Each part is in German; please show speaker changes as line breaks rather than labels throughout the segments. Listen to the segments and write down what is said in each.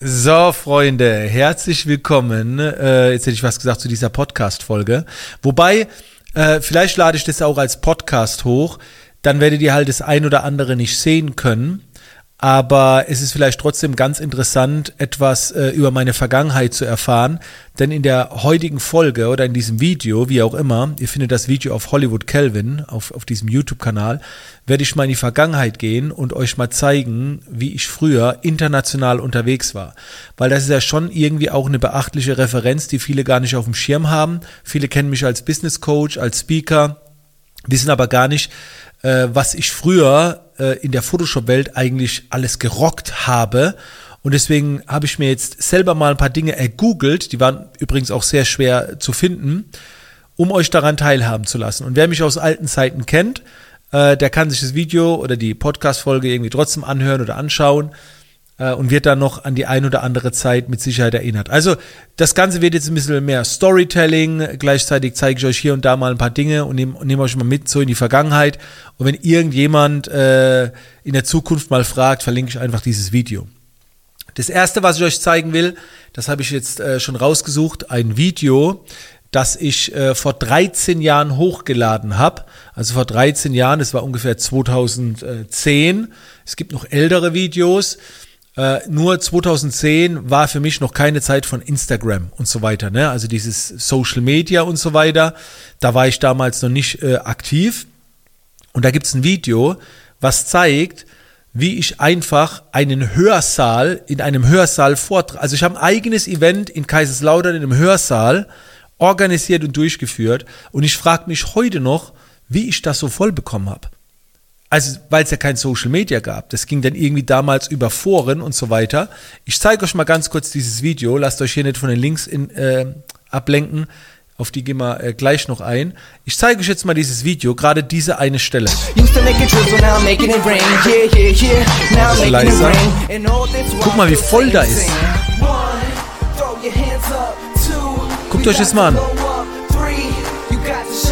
So, Freunde, herzlich willkommen. Äh, jetzt hätte ich was gesagt zu dieser Podcast-Folge. Wobei, äh, vielleicht lade ich das auch als Podcast hoch. Dann werdet ihr halt das ein oder andere nicht sehen können aber es ist vielleicht trotzdem ganz interessant, etwas äh, über meine Vergangenheit zu erfahren, denn in der heutigen Folge oder in diesem Video, wie auch immer, ihr findet das Video auf Hollywood Kelvin, auf, auf diesem YouTube-Kanal, werde ich mal in die Vergangenheit gehen und euch mal zeigen, wie ich früher international unterwegs war. Weil das ist ja schon irgendwie auch eine beachtliche Referenz, die viele gar nicht auf dem Schirm haben. Viele kennen mich als Business Coach, als Speaker, wissen aber gar nicht, äh, was ich früher äh, in der Photoshop-Welt eigentlich alles gerockt habe. Und deswegen habe ich mir jetzt selber mal ein paar Dinge ergoogelt, die waren übrigens auch sehr schwer zu finden, um euch daran teilhaben zu lassen. Und wer mich aus alten Zeiten kennt, äh, der kann sich das Video oder die Podcast-Folge irgendwie trotzdem anhören oder anschauen äh, und wird dann noch an die ein oder andere Zeit mit Sicherheit erinnert. Also das Ganze wird jetzt ein bisschen mehr Storytelling. Gleichzeitig zeige ich euch hier und da mal ein paar Dinge und nehme nehm euch mal mit so in die Vergangenheit. Und wenn irgendjemand äh, in der Zukunft mal fragt, verlinke ich einfach dieses Video. Das erste, was ich euch zeigen will, das habe ich jetzt äh, schon rausgesucht, ein Video, das ich äh, vor 13 Jahren hochgeladen habe. Also vor 13 Jahren, das war ungefähr 2010. Es gibt noch ältere Videos. Äh, nur 2010 war für mich noch keine Zeit von Instagram und so weiter, ne? Also dieses Social Media und so weiter. Da war ich damals noch nicht äh, aktiv. Und da gibt's ein Video, was zeigt, wie ich einfach einen Hörsaal in einem Hörsaal vortrage. Also ich habe ein eigenes Event in Kaiserslautern in einem Hörsaal organisiert und durchgeführt. Und ich frage mich heute noch, wie ich das so voll bekommen habe also weil es ja kein Social Media gab. Das ging dann irgendwie damals über Foren und so weiter. Ich zeige euch mal ganz kurz dieses Video. Lasst euch hier nicht von den Links in, äh, ablenken. Auf die gehen wir äh, gleich noch ein. Ich zeige euch jetzt mal dieses Video, gerade diese eine Stelle. Leiser. Guck mal, wie voll da ist. Guckt euch das mal an.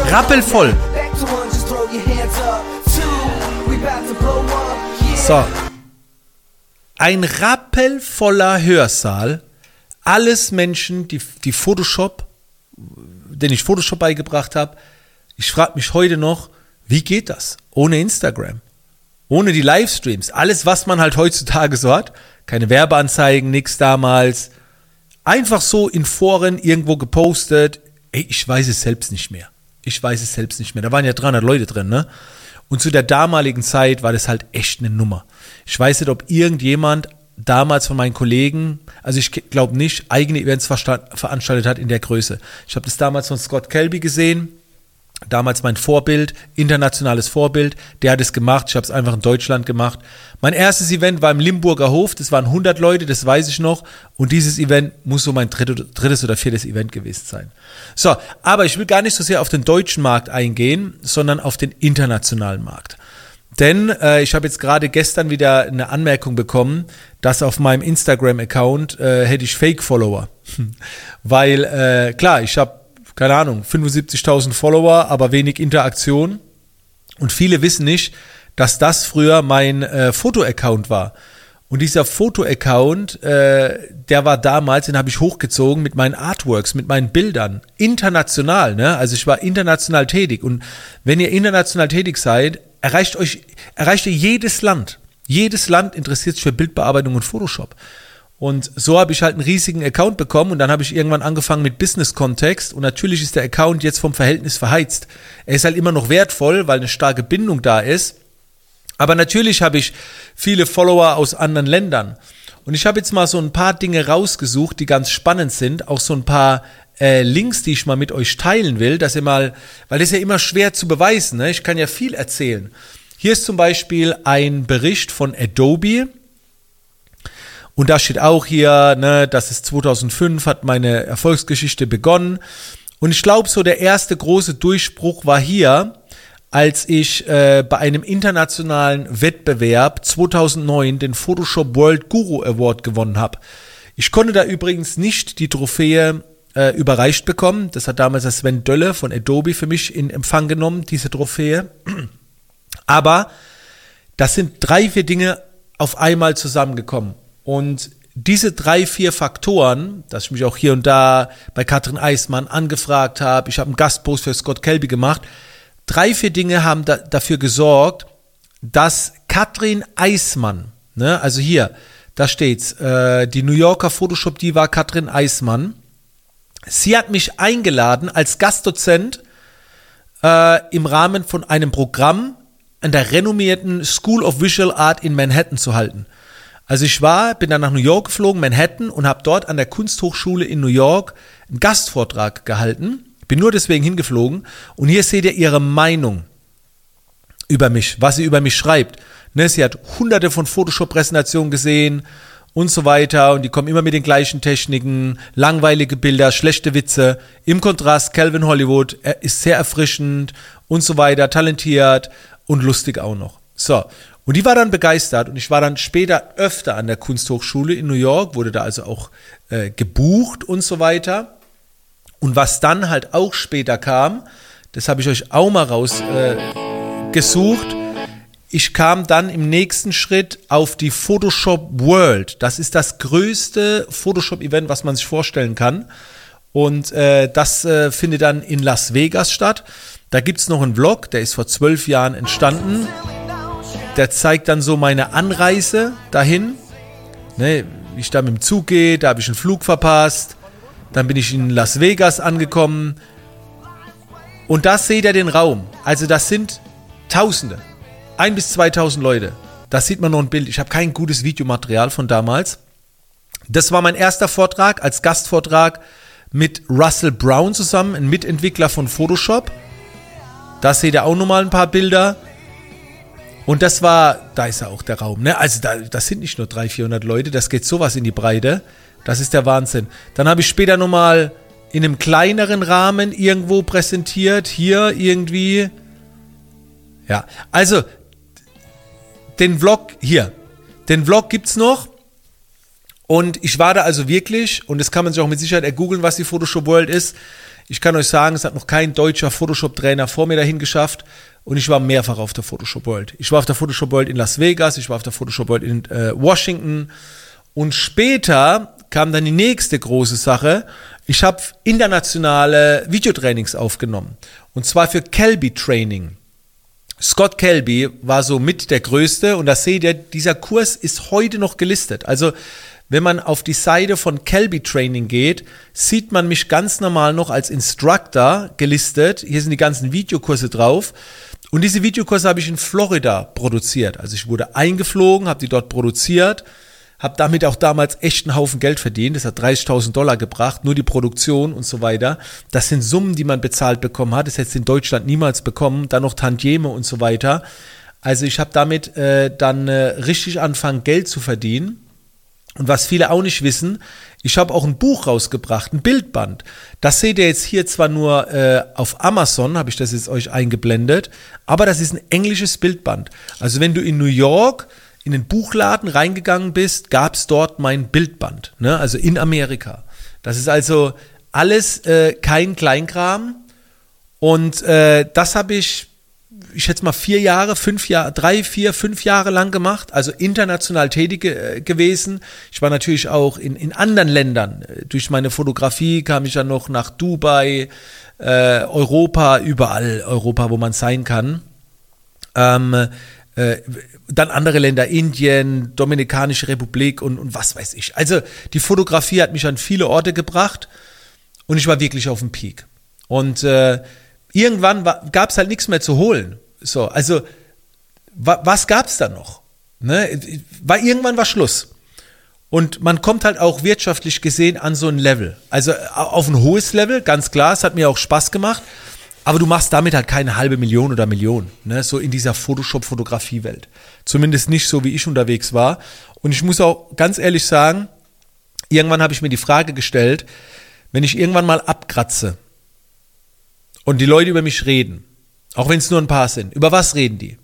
Rappelvoll. So. Ein rappelvoller Hörsaal. Alles Menschen, die, die Photoshop, den ich Photoshop beigebracht habe. Ich frage mich heute noch, wie geht das? Ohne Instagram. Ohne die Livestreams. Alles, was man halt heutzutage so hat. Keine Werbeanzeigen, nix damals. Einfach so in Foren irgendwo gepostet. Ey, ich weiß es selbst nicht mehr. Ich weiß es selbst nicht mehr. Da waren ja 300 Leute drin, ne? Und zu der damaligen Zeit war das halt echt eine Nummer. Ich weiß nicht, ob irgendjemand damals von meinen Kollegen, also ich glaube nicht, eigene Events veranstaltet hat in der Größe. Ich habe das damals von Scott Kelby gesehen, damals mein Vorbild, internationales Vorbild, der hat es gemacht, ich habe es einfach in Deutschland gemacht. Mein erstes Event war im Limburger Hof, das waren 100 Leute, das weiß ich noch und dieses Event muss so mein drittes oder viertes Event gewesen sein. So, aber ich will gar nicht so sehr auf den deutschen Markt eingehen, sondern auf den internationalen Markt. Denn äh, ich habe jetzt gerade gestern wieder eine Anmerkung bekommen, dass auf meinem Instagram-Account äh, hätte ich Fake-Follower. Weil, äh, klar, ich habe keine Ahnung, 75.000 Follower, aber wenig Interaktion. Und viele wissen nicht, dass das früher mein äh, Foto-Account war. Und dieser Foto-Account, äh, der war damals, den habe ich hochgezogen mit meinen Artworks, mit meinen Bildern. International, ne? Also ich war international tätig. Und wenn ihr international tätig seid, erreicht euch, erreicht ihr jedes Land. Jedes Land interessiert sich für Bildbearbeitung und Photoshop. Und so habe ich halt einen riesigen Account bekommen und dann habe ich irgendwann angefangen mit Business-Kontext und natürlich ist der Account jetzt vom Verhältnis verheizt. Er ist halt immer noch wertvoll, weil eine starke Bindung da ist. Aber natürlich habe ich viele Follower aus anderen Ländern. Und ich habe jetzt mal so ein paar Dinge rausgesucht, die ganz spannend sind. Auch so ein paar äh, Links, die ich mal mit euch teilen will, dass ihr mal, weil das ist ja immer schwer zu beweisen. Ne? Ich kann ja viel erzählen. Hier ist zum Beispiel ein Bericht von Adobe. Und da steht auch hier, ne, dass es 2005 hat meine Erfolgsgeschichte begonnen. Und ich glaube, so der erste große Durchbruch war hier, als ich äh, bei einem internationalen Wettbewerb 2009 den Photoshop World Guru Award gewonnen habe. Ich konnte da übrigens nicht die Trophäe äh, überreicht bekommen. Das hat damals der Sven Dölle von Adobe für mich in Empfang genommen, diese Trophäe. Aber das sind drei, vier Dinge auf einmal zusammengekommen. Und diese drei, vier Faktoren, dass ich mich auch hier und da bei Katrin Eismann angefragt habe, ich habe einen Gastpost für Scott Kelby gemacht, drei, vier Dinge haben da, dafür gesorgt, dass Katrin Eismann, ne, also hier, da steht's, äh, die New Yorker Photoshop Diva Katrin Eismann, sie hat mich eingeladen als Gastdozent äh, im Rahmen von einem Programm an der renommierten School of Visual Art in Manhattan zu halten. Also ich war, bin dann nach New York geflogen, Manhattan, und habe dort an der Kunsthochschule in New York einen Gastvortrag gehalten. Bin nur deswegen hingeflogen. Und hier seht ihr ihre Meinung über mich, was sie über mich schreibt. Ne, sie hat hunderte von Photoshop-Präsentationen gesehen und so weiter und die kommen immer mit den gleichen Techniken, langweilige Bilder, schlechte Witze. Im Kontrast, Calvin Hollywood, ist sehr erfrischend und so weiter, talentiert und lustig auch noch. So, und die war dann begeistert und ich war dann später öfter an der Kunsthochschule in New York, wurde da also auch äh, gebucht und so weiter. Und was dann halt auch später kam, das habe ich euch auch mal rausgesucht. Äh, ich kam dann im nächsten Schritt auf die Photoshop World. Das ist das größte Photoshop-Event, was man sich vorstellen kann. Und äh, das äh, findet dann in Las Vegas statt. Da gibt es noch einen Vlog, der ist vor zwölf Jahren entstanden. Der zeigt dann so meine Anreise dahin. Ne, wie ich da mit dem Zug gehe, da habe ich einen Flug verpasst. Dann bin ich in Las Vegas angekommen. Und da seht ihr den Raum. Also das sind Tausende. Ein bis 2000 Leute. Da sieht man noch ein Bild. Ich habe kein gutes Videomaterial von damals. Das war mein erster Vortrag als Gastvortrag mit Russell Brown zusammen, ein Mitentwickler von Photoshop. Da seht ihr auch nochmal ein paar Bilder. Und das war, da ist ja auch der Raum, ne? Also da, das sind nicht nur 300, 400 Leute, das geht sowas in die Breite. Das ist der Wahnsinn. Dann habe ich später nochmal in einem kleineren Rahmen irgendwo präsentiert, hier irgendwie. Ja, also den Vlog hier, den Vlog gibt's noch. Und ich war da also wirklich, und das kann man sich auch mit Sicherheit ergoogeln, was die Photoshop World ist. Ich kann euch sagen, es hat noch kein deutscher Photoshop-Trainer vor mir dahin geschafft. Und ich war mehrfach auf der Photoshop World. Ich war auf der Photoshop World in Las Vegas, ich war auf der Photoshop World in äh, Washington. Und später kam dann die nächste große Sache. Ich habe internationale Videotrainings aufgenommen. Und zwar für Kelby Training. Scott Kelby war so mit der größte und da seht ihr, dieser Kurs ist heute noch gelistet. Also wenn man auf die Seite von Kelby Training geht, sieht man mich ganz normal noch als Instructor gelistet. Hier sind die ganzen Videokurse drauf. Und diese Videokurse habe ich in Florida produziert. Also ich wurde eingeflogen, habe die dort produziert, habe damit auch damals echt einen Haufen Geld verdient. Das hat 30.000 Dollar gebracht, nur die Produktion und so weiter. Das sind Summen, die man bezahlt bekommen hat. Das hätte es in Deutschland niemals bekommen. Dann noch Tantieme und so weiter. Also ich habe damit äh, dann äh, richtig angefangen, Geld zu verdienen. Und was viele auch nicht wissen, ich habe auch ein Buch rausgebracht, ein Bildband. Das seht ihr jetzt hier zwar nur äh, auf Amazon, habe ich das jetzt euch eingeblendet, aber das ist ein englisches Bildband. Also wenn du in New York in den Buchladen reingegangen bist, gab es dort mein Bildband, ne? also in Amerika. Das ist also alles äh, kein Kleinkram. Und äh, das habe ich ich schätze mal vier Jahre, fünf Jahre, drei, vier, fünf Jahre lang gemacht, also international tätig äh, gewesen. Ich war natürlich auch in, in anderen Ländern. Durch meine Fotografie kam ich dann noch nach Dubai, äh, Europa, überall Europa, wo man sein kann. Ähm, äh, dann andere Länder, Indien, Dominikanische Republik und, und was weiß ich. Also die Fotografie hat mich an viele Orte gebracht und ich war wirklich auf dem Peak. Und äh, irgendwann gab es halt nichts mehr zu holen. So, also wa, was gab es da noch? Ne? War irgendwann war Schluss. Und man kommt halt auch wirtschaftlich gesehen an so ein Level. Also auf ein hohes Level, ganz klar, es hat mir auch Spaß gemacht. Aber du machst damit halt keine halbe Million oder Million, ne? so in dieser Photoshop-Fotografie-Welt. Zumindest nicht so, wie ich unterwegs war. Und ich muss auch ganz ehrlich sagen, irgendwann habe ich mir die Frage gestellt, wenn ich irgendwann mal abkratze und die Leute über mich reden, auch wenn es nur ein paar sind. Über was reden die?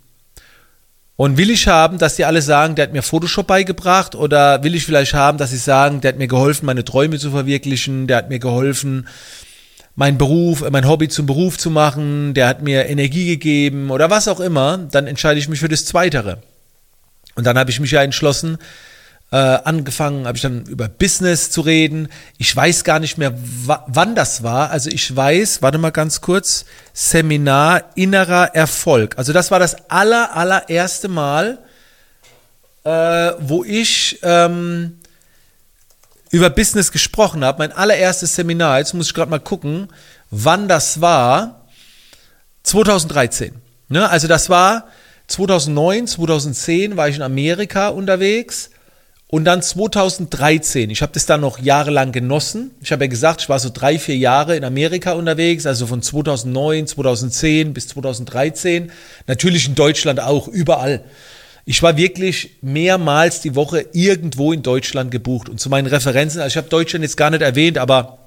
Und will ich haben, dass die alle sagen, der hat mir Photoshop beigebracht? Oder will ich vielleicht haben, dass sie sagen, der hat mir geholfen, meine Träume zu verwirklichen, der hat mir geholfen, mein Beruf, mein Hobby zum Beruf zu machen, der hat mir Energie gegeben oder was auch immer, dann entscheide ich mich für das Zweitere. Und dann habe ich mich ja entschlossen, Äh, angefangen habe ich dann über Business zu reden. Ich weiß gar nicht mehr, wann das war. Also ich weiß, warte mal ganz kurz, Seminar innerer Erfolg. Also das war das aller, allererste Mal, äh, wo ich ähm, über Business gesprochen habe. Mein allererstes Seminar, jetzt muss ich gerade mal gucken, wann das war. 2013. Ne? Also das war 2009, 2010 war ich in Amerika unterwegs und dann 2013, ich habe das dann noch jahrelang genossen. Ich habe ja gesagt, ich war so drei, vier Jahre in Amerika unterwegs, also von 2009, 2010 bis 2013. Natürlich in Deutschland auch, überall. Ich war wirklich mehrmals die Woche irgendwo in Deutschland gebucht. Und zu meinen Referenzen, also ich habe Deutschland jetzt gar nicht erwähnt, aber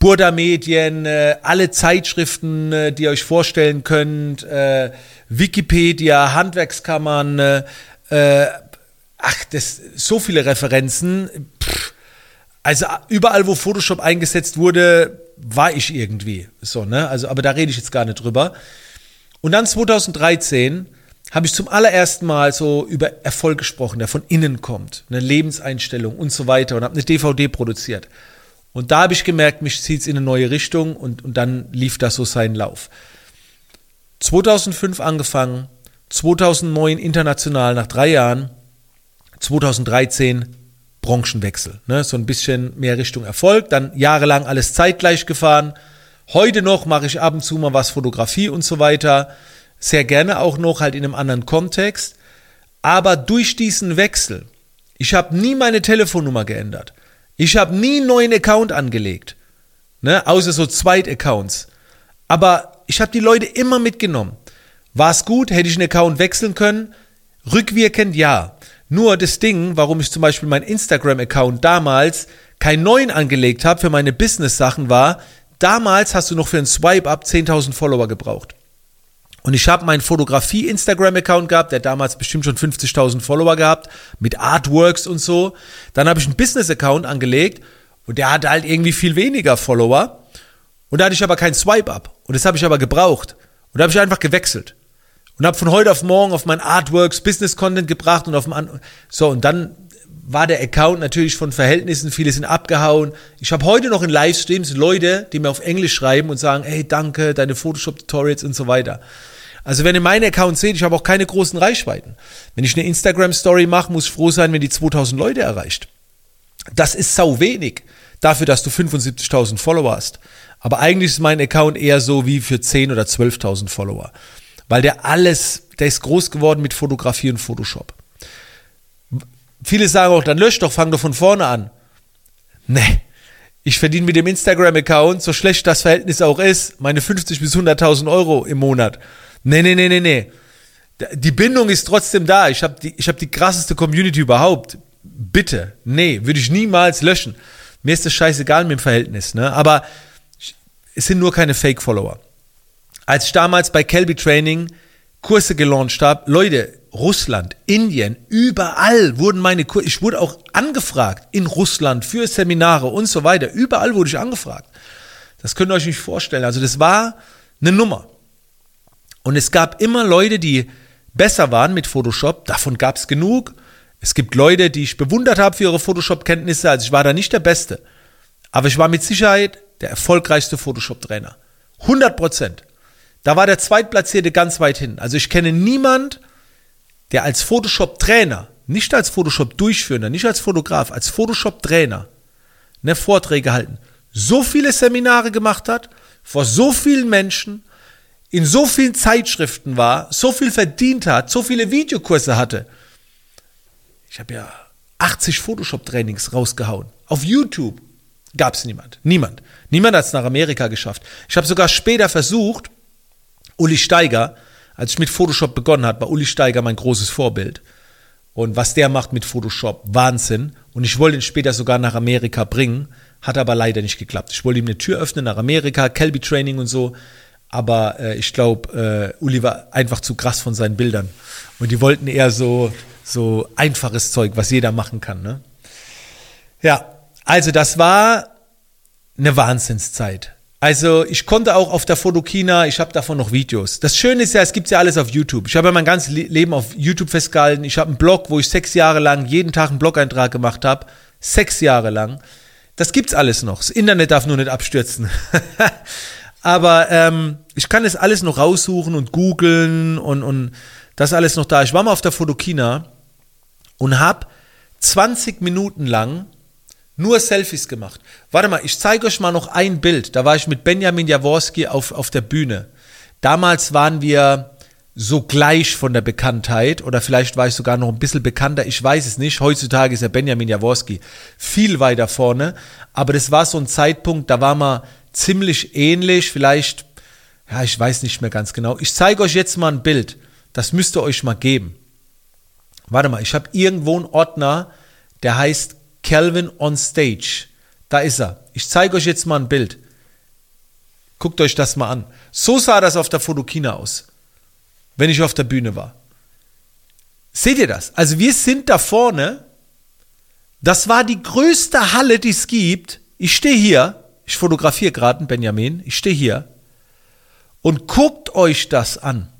Burda Medien, äh, alle Zeitschriften, äh, die ihr euch vorstellen könnt, äh, Wikipedia, Handwerkskammern, ach, das, so viele Referenzen. Pff, also überall, wo Photoshop eingesetzt wurde, war ich irgendwie. So, ne? Also, aber da rede ich jetzt gar nicht drüber. Und dann 2013 habe ich zum allerersten Mal so über Erfolg gesprochen, der von innen kommt, eine Lebenseinstellung und so weiter und habe eine DVD produziert. Und da habe ich gemerkt, mich zieht es in eine neue Richtung und, und dann lief das so seinen Lauf. 2005 angefangen, 2009 international nach drei Jahren 2013 Branchenwechsel. Ne? So ein bisschen mehr Richtung Erfolg. Dann jahrelang alles zeitgleich gefahren. Heute noch mache ich ab und zu mal was Fotografie und so weiter. Sehr gerne auch noch halt in einem anderen Kontext. Aber durch diesen Wechsel, ich habe nie meine Telefonnummer geändert. Ich habe nie einen neuen Account angelegt. Ne? Außer so Zweit-Accounts. Aber ich habe die Leute immer mitgenommen. War es gut? Hätte ich einen Account wechseln können? Rückwirkend ja. Nur das Ding, warum ich zum Beispiel meinen Instagram-Account damals keinen neuen angelegt habe für meine Business-Sachen war, damals hast du noch für einen Swipe-Up 10.000 Follower gebraucht. Und ich habe meinen Fotografie-Instagram-Account gehabt, der damals bestimmt schon 50.000 Follower gehabt, mit Artworks und so. Dann habe ich einen Business-Account angelegt und der hatte halt irgendwie viel weniger Follower. Und da hatte ich aber keinen Swipe-Up. Und das habe ich aber gebraucht. Und da habe ich einfach gewechselt und habe von heute auf morgen auf mein Artworks Business Content gebracht und auf An so und dann war der Account natürlich von Verhältnissen, viele sind abgehauen. Ich habe heute noch in Livestreams Leute, die mir auf Englisch schreiben und sagen, hey, danke, deine Photoshop-Tutorials und so weiter. Also wenn ihr meinen Account seht, ich habe auch keine großen Reichweiten. Wenn ich eine Instagram-Story mache, muss ich froh sein, wenn die 2000 Leute erreicht. Das ist sau wenig dafür, dass du 75.000 Follower hast. Aber eigentlich ist mein Account eher so wie für 10 oder 12.000 Follower weil der alles, der ist groß geworden mit Fotografie und Photoshop. Viele sagen auch, dann lösch doch, fang doch von vorne an. Nee, ich verdiene mit dem Instagram-Account, so schlecht das Verhältnis auch ist, meine 50 bis 100.000 Euro im Monat. Nee, nee, nee, nee, nee. Die Bindung ist trotzdem da. Ich habe die, hab die krasseste Community überhaupt. Bitte, nee, würde ich niemals löschen. Mir ist das scheißegal mit dem Verhältnis, ne? Aber es sind nur keine Fake-Follower als ich damals bei Kelby Training Kurse gelauncht habe, Leute, Russland, Indien, überall wurden meine Kurse, ich wurde auch angefragt in Russland für Seminare und so weiter, überall wurde ich angefragt. Das könnt ihr euch nicht vorstellen. Also das war eine Nummer. Und es gab immer Leute, die besser waren mit Photoshop, davon gab es genug. Es gibt Leute, die ich bewundert habe für ihre Photoshop-Kenntnisse, also ich war da nicht der Beste. Aber ich war mit Sicherheit der erfolgreichste Photoshop-Trainer. 100 Prozent. Da war der Zweitplatzierte ganz weit hin. Also ich kenne niemand, der als Photoshop-Trainer, nicht als Photoshop-Durchführender, nicht als Fotograf, als Photoshop-Trainer ne, Vorträge halten, so viele Seminare gemacht hat, vor so vielen Menschen, in so vielen Zeitschriften war, so viel verdient hat, so viele Videokurse hatte. Ich habe ja 80 Photoshop-Trainings rausgehauen. Auf YouTube gab es niemand. Niemand. Niemand hat es nach Amerika geschafft. Ich habe sogar später versucht, Uli Steiger, als ich mit Photoshop begonnen habe, war Uli Steiger mein großes Vorbild. Und was der macht mit Photoshop, Wahnsinn. Und ich wollte ihn später sogar nach Amerika bringen, hat aber leider nicht geklappt. Ich wollte ihm eine Tür öffnen nach Amerika, Kelby Training und so. Aber äh, ich glaube, äh, Uli war einfach zu krass von seinen Bildern. Und die wollten eher so, so einfaches Zeug, was jeder machen kann. Ne? Ja, also das war eine Wahnsinnszeit. Also ich konnte auch auf der Fotokina, ich habe davon noch Videos. Das Schöne ist ja, es gibt ja alles auf YouTube. Ich habe ja mein ganzes Leben auf YouTube festgehalten. Ich habe einen Blog, wo ich sechs Jahre lang jeden Tag einen Blog-Eintrag gemacht habe. Sechs Jahre lang. Das gibt's alles noch. Das Internet darf nur nicht abstürzen. Aber ähm, ich kann es alles noch raussuchen und googeln und, und das alles noch da. Ich war mal auf der Fotokina und habe 20 Minuten lang nur Selfies gemacht. Warte mal, ich zeige euch mal noch ein Bild. Da war ich mit Benjamin Jaworski auf, auf der Bühne. Damals waren wir so gleich von der Bekanntheit oder vielleicht war ich sogar noch ein bisschen bekannter, ich weiß es nicht. Heutzutage ist ja Benjamin Jaworski viel weiter vorne, aber das war so ein Zeitpunkt, da war man ziemlich ähnlich, vielleicht, ja, ich weiß nicht mehr ganz genau. Ich zeige euch jetzt mal ein Bild, das müsst ihr euch mal geben. Warte mal, ich habe irgendwo einen Ordner, der heißt Calvin on Stage. Da ist er. Ich zeige euch jetzt mal ein Bild. Guckt euch das mal an. So sah das auf der Fotokina aus, wenn ich auf der Bühne war. Seht ihr das? Also wir sind da vorne. Das war die größte Halle, die es gibt. Ich stehe hier. Ich fotografiere gerade einen Benjamin. Ich stehe hier. Und guckt euch das an.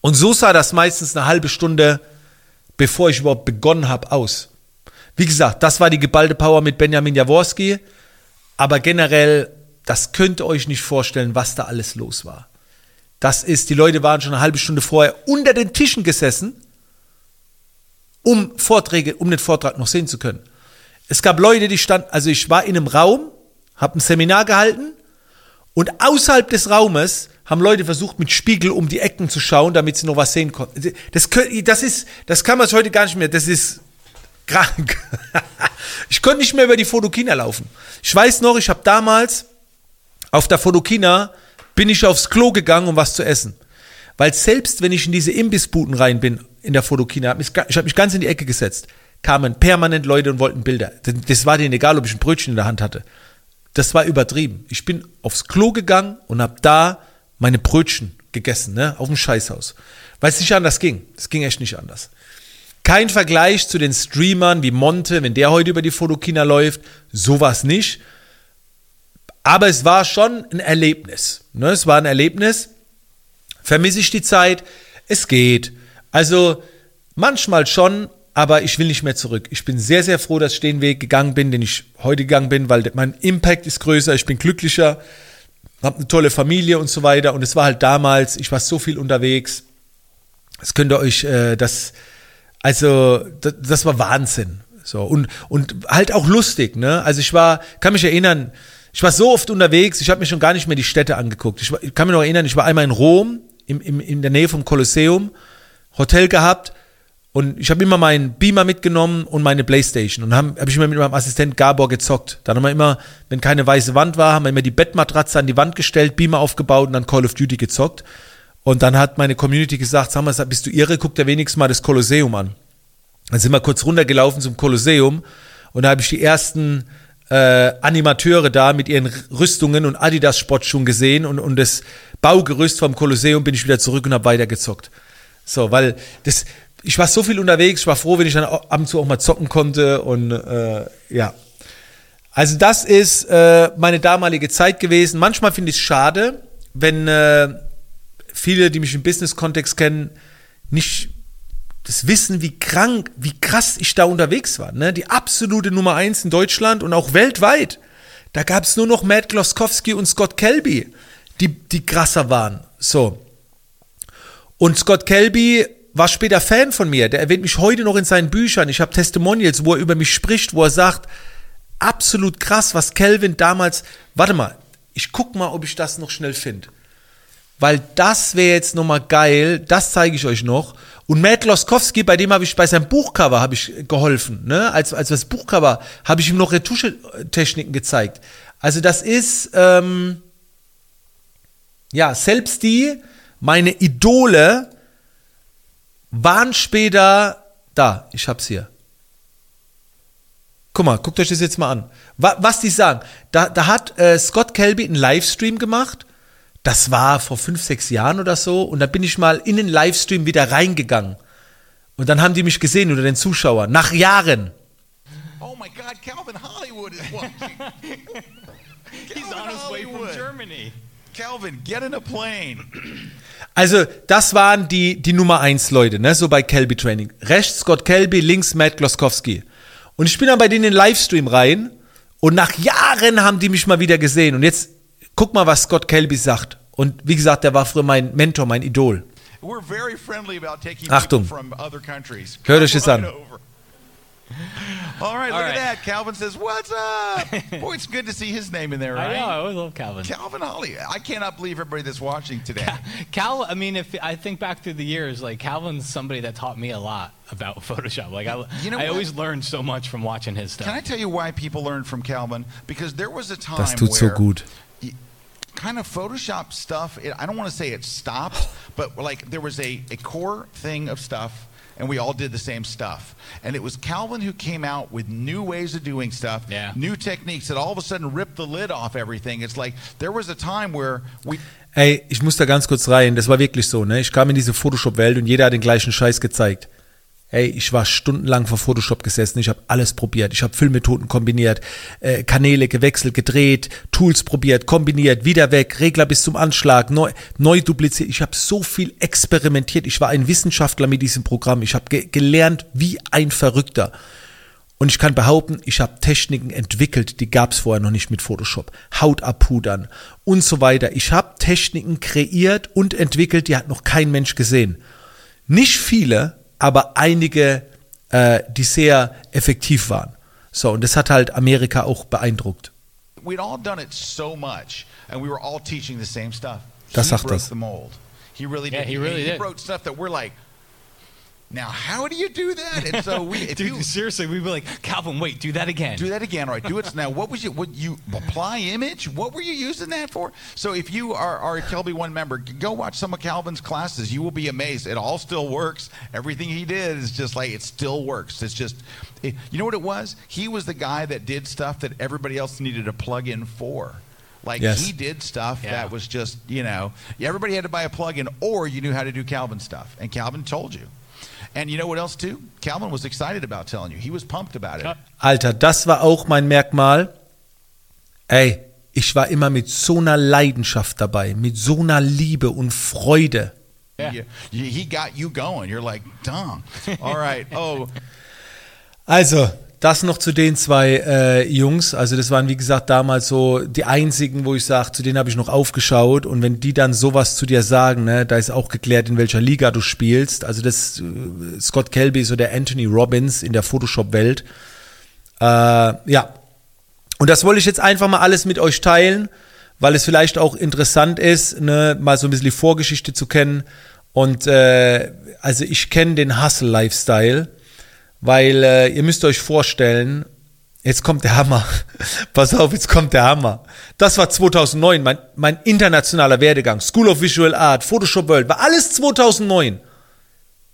Und so sah das meistens eine halbe Stunde, bevor ich überhaupt begonnen habe, aus. Wie gesagt, das war die geballte Power mit Benjamin Jaworski. Aber generell, das könnt ihr euch nicht vorstellen, was da alles los war. Das ist, die Leute waren schon eine halbe Stunde vorher unter den Tischen gesessen, um Vorträge, um den Vortrag noch sehen zu können. Es gab Leute, die standen, also ich war in einem Raum, habe ein Seminar gehalten und außerhalb des Raumes haben Leute versucht, mit Spiegel um die Ecken zu schauen, damit sie noch was sehen konnten. Das, das, ist, das kann man heute gar nicht mehr. Das ist Krank. ich konnte nicht mehr über die Fotokina laufen. Ich weiß noch, ich habe damals auf der Fotokina bin ich aufs Klo gegangen, um was zu essen. Weil selbst wenn ich in diese Imbissbuden rein bin, in der Fotokina, ich habe mich ganz in die Ecke gesetzt, kamen permanent Leute und wollten Bilder. Das war denen egal, ob ich ein Brötchen in der Hand hatte. Das war übertrieben. Ich bin aufs Klo gegangen und habe da meine Brötchen gegessen, ne, auf dem Scheißhaus. Weil es nicht anders ging. Es ging echt nicht anders. Kein Vergleich zu den Streamern wie Monte, wenn der heute über die Fotokina läuft, sowas nicht. Aber es war schon ein Erlebnis. Ne? Es war ein Erlebnis. Vermisse ich die Zeit? Es geht. Also manchmal schon, aber ich will nicht mehr zurück. Ich bin sehr, sehr froh, dass ich den Weg gegangen bin, den ich heute gegangen bin, weil mein Impact ist größer, ich bin glücklicher, habe eine tolle Familie und so weiter. Und es war halt damals, ich war so viel unterwegs. Das könnt ihr euch, äh, das, also, das, das war Wahnsinn. So, und, und halt auch lustig, ne? Also ich war, kann mich erinnern, ich war so oft unterwegs, ich habe mir schon gar nicht mehr die Städte angeguckt. Ich, war, ich, kann mich noch erinnern, ich war einmal in Rom, im, im, in der Nähe vom Kolosseum, Hotel gehabt und ich habe immer meinen Beamer mitgenommen und meine Playstation und habe hab ich immer mit meinem Assistent Gabor gezockt. Dann haben wir immer, wenn keine weiße Wand war, haben wir immer die Bettmatratze an die Wand gestellt, Beamer aufgebaut und dann Call of Duty gezockt. Und dann hat meine Community gesagt, sag mal, bist du irre, guck dir wenigstens mal das Kolosseum an. Dann sind wir kurz runtergelaufen zum Kolosseum und da habe ich die ersten äh, Animateure da mit ihren Rüstungen und Adidas-Sportschuhen gesehen und, und das Baugerüst vom Kolosseum bin ich wieder zurück und habe weitergezockt. So, weil das, ich war so viel unterwegs, ich war froh, wenn ich dann ab und zu auch mal zocken konnte und äh, ja. Also das ist äh, meine damalige Zeit gewesen. Manchmal finde ich es schade, wenn äh, viele, die mich im Business-Kontext kennen, nicht das wissen, wie krank, wie krass ich da unterwegs war. Ne? Die absolute Nummer eins in Deutschland und auch weltweit. Da gab es nur noch Matt Gloskowski und Scott Kelby, die, die krasser waren. So. Und Scott Kelby war später Fan von mir. Der erwähnt mich heute noch in seinen Büchern. Ich habe Testimonials, wo er über mich spricht, wo er sagt, absolut krass, was Kelvin damals. Warte mal, ich guck mal, ob ich das noch schnell finde weil das wäre jetzt nochmal geil, das zeige ich euch noch. Und Matt Loskowski, bei dem habe ich bei seinem Buchcover habe ich geholfen, ne? Als als das Buchcover habe ich ihm noch Retusche-Techniken gezeigt. Also das ist ähm, ja selbst die meine Idole waren später da. Ich hab's hier. Guck mal, guckt euch das jetzt mal an. Was die sagen. Da, da hat äh, Scott Kelby einen Livestream gemacht das war vor fünf, sechs Jahren oder so. Und da bin ich mal in den Livestream wieder reingegangen. Und dann haben die mich gesehen unter den Zuschauern. Nach Jahren.
Oh my God, Calvin Hollywood is watching.
He's on his way from. Germany.
Calvin, get in a plane.
Also, das waren die, die Nummer 1 Leute, ne, so bei Kelby Training. Rechts Scott Kelby, links Matt Gloskowski. Und ich bin dann bei denen in den Livestream rein und nach Jahren haben die mich mal wieder gesehen. Und jetzt guck mal, was Scott Kelby sagt. Und wie gesagt, der war früher mein Mentor, mein Idol. Achtung. Hört euch das an.
All right,
All
look
right.
at that. Calvin says, "What's up?" Boy, it's good to see his name in there,
I
right?
know. I always love Calvin.
Calvin Holly. I cannot believe everybody that's watching today.
Cal, I mean, if I think back through the years, like Calvin's somebody that taught me a lot about Photoshop. Like I,
You know
I always learned so much from watching his stuff.
Can I tell you why people learn from Calvin? Because there was a time
Das tut so
where
gut.
Kind of Photoshop stuff. It, I don't want to say it stopped, but like there was a, a core thing of stuff, and we all did the same stuff. And it was Calvin who came out with new ways of doing stuff,
Yeah.
new techniques that all of a sudden ripped the lid off everything. It's like there was a time where we.
Hey, ich muss da ganz kurz rein. Das war wirklich so, ne? Ich kam in diese Photoshop-Welt und jeder hat den gleichen Scheiß gezeigt. Ey, ich war stundenlang vor Photoshop gesessen, ich habe alles probiert, ich habe Filmmethoden kombiniert, äh, Kanäle gewechselt, gedreht, Tools probiert, kombiniert, wieder weg, Regler bis zum Anschlag, neu, neu dupliziert. Ich habe so viel experimentiert. Ich war ein Wissenschaftler mit diesem Programm. Ich habe ge gelernt wie ein Verrückter. Und ich kann behaupten, ich habe Techniken entwickelt, die gab es vorher noch nicht mit Photoshop. Haut abpudern und so weiter. Ich habe Techniken kreiert und entwickelt, die hat noch kein Mensch gesehen. Nicht viele, aber einige, äh, die sehr effektiv waren. So, und das hat halt Amerika auch beeindruckt.
we'd all done it so much, and we were all teaching the same stuff.
Das
he
sagt das.
He really
Yeah,
did.
he really
he
did.
wrote stuff that we're like, now how do you do that? And so we, if
Dude,
you
seriously, we'd be like, Calvin, wait, do that again.
do that again, all right? Do it now. What was you? What you apply image? What were you using that for? So if you are, are a Kelby One member, go watch some of Calvin's classes. You will be amazed. It all still works. Everything he did is just like it still works. It's just, it, you know what it was? He was the guy that did stuff that everybody else needed a plug in for. Like
Yes.
he did stuff
Yeah.
that was just, you know, everybody had to buy a plug-in, or you knew how to do Calvin stuff, and Calvin told you.
Alter, das war auch mein Merkmal. Ey, ich war immer mit so einer Leidenschaft dabei, mit so einer Liebe und Freude.
Yeah.
You- you- he got you going. You're like, dumb. All right. Oh,
Also, das noch zu den zwei äh, Jungs. Also, das waren, wie gesagt, damals so die einzigen, wo ich sage, zu denen habe ich noch aufgeschaut. Und wenn die dann sowas zu dir sagen, ne, da ist auch geklärt, in welcher Liga du spielst. Also, das äh, Scott Kelby ist so der Anthony Robbins in der Photoshop-Welt. Äh, ja. Und das wollte ich jetzt einfach mal alles mit euch teilen, weil es vielleicht auch interessant ist, ne, mal so ein bisschen die Vorgeschichte zu kennen. Und äh, also ich kenne den Hustle-Lifestyle, weil äh, ihr müsst euch vorstellen, jetzt kommt der Hammer. Pass auf, jetzt kommt der Hammer. Das war 2009, mein, mein internationaler Werdegang. School of Visual Art, Photoshop World, war alles 2009.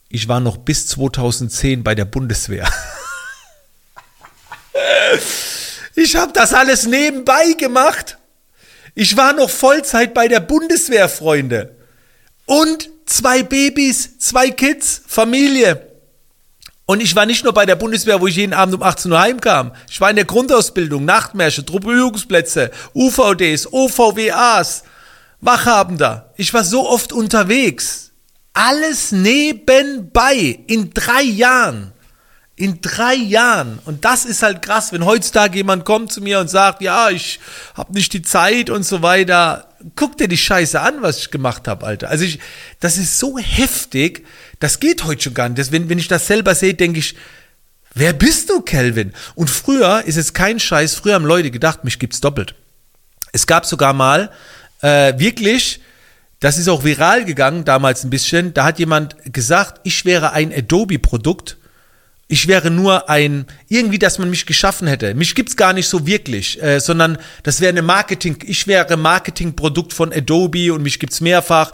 Ich war noch bis 2010 bei der Bundeswehr. Ich habe das alles nebenbei gemacht. Ich war noch Vollzeit bei der Bundeswehr, Freunde. Und zwei Babys, zwei Kids, Familie. Und ich war nicht nur bei der Bundeswehr, wo ich jeden Abend um 18 Uhr heimkam. Ich war in der Grundausbildung, Nachtmärsche, Truppübungsplätze, UVDs, OVWAs, Wachhabender. Ich war so oft unterwegs. Alles nebenbei in drei Jahren. In drei Jahren. Und das ist halt krass, wenn heutzutage jemand kommt zu mir und sagt, ja, ich habe nicht die Zeit und so weiter. Guck dir die Scheiße an, was ich gemacht habe, Alter. Also ich, das ist so heftig, das geht heute schon gar nicht. Das, wenn, wenn ich das selber sehe, denke ich, wer bist du, Kelvin? Und früher ist es kein Scheiß, früher haben Leute gedacht, mich gibt's doppelt. Es gab sogar mal äh, wirklich, das ist auch viral gegangen, damals ein bisschen, da hat jemand gesagt, ich wäre ein Adobe-Produkt. Ich wäre nur ein, irgendwie, dass man mich geschaffen hätte. Mich gibt's gar nicht so wirklich, äh, sondern das wäre eine Marketing, ich wäre Marketingprodukt von Adobe und mich gibt's mehrfach.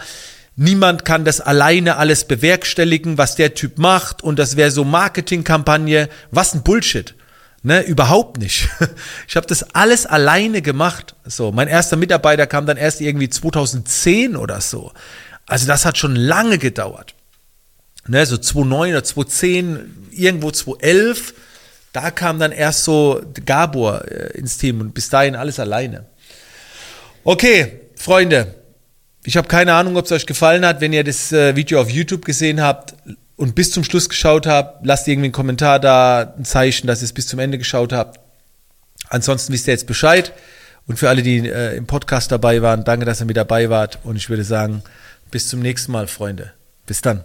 Niemand kann das alleine alles bewerkstelligen, was der Typ macht und das wäre so Marketingkampagne. Was ein Bullshit. Ne, überhaupt nicht. Ich habe das alles alleine gemacht. So, mein erster Mitarbeiter kam dann erst irgendwie 2010 oder so. Also das hat schon lange gedauert. Ne, so 2009 oder 2010, irgendwo 2011, Da kam dann erst so Gabor äh, ins Team und bis dahin alles alleine. Okay, Freunde, ich habe keine Ahnung, ob es euch gefallen hat. Wenn ihr das äh, Video auf YouTube gesehen habt und bis zum Schluss geschaut habt, lasst irgendwie einen Kommentar da, ein Zeichen, dass ihr es bis zum Ende geschaut habt. Ansonsten wisst ihr jetzt Bescheid. Und für alle, die äh, im Podcast dabei waren, danke, dass ihr mit dabei wart. Und ich würde sagen, bis zum nächsten Mal, Freunde. Bis dann.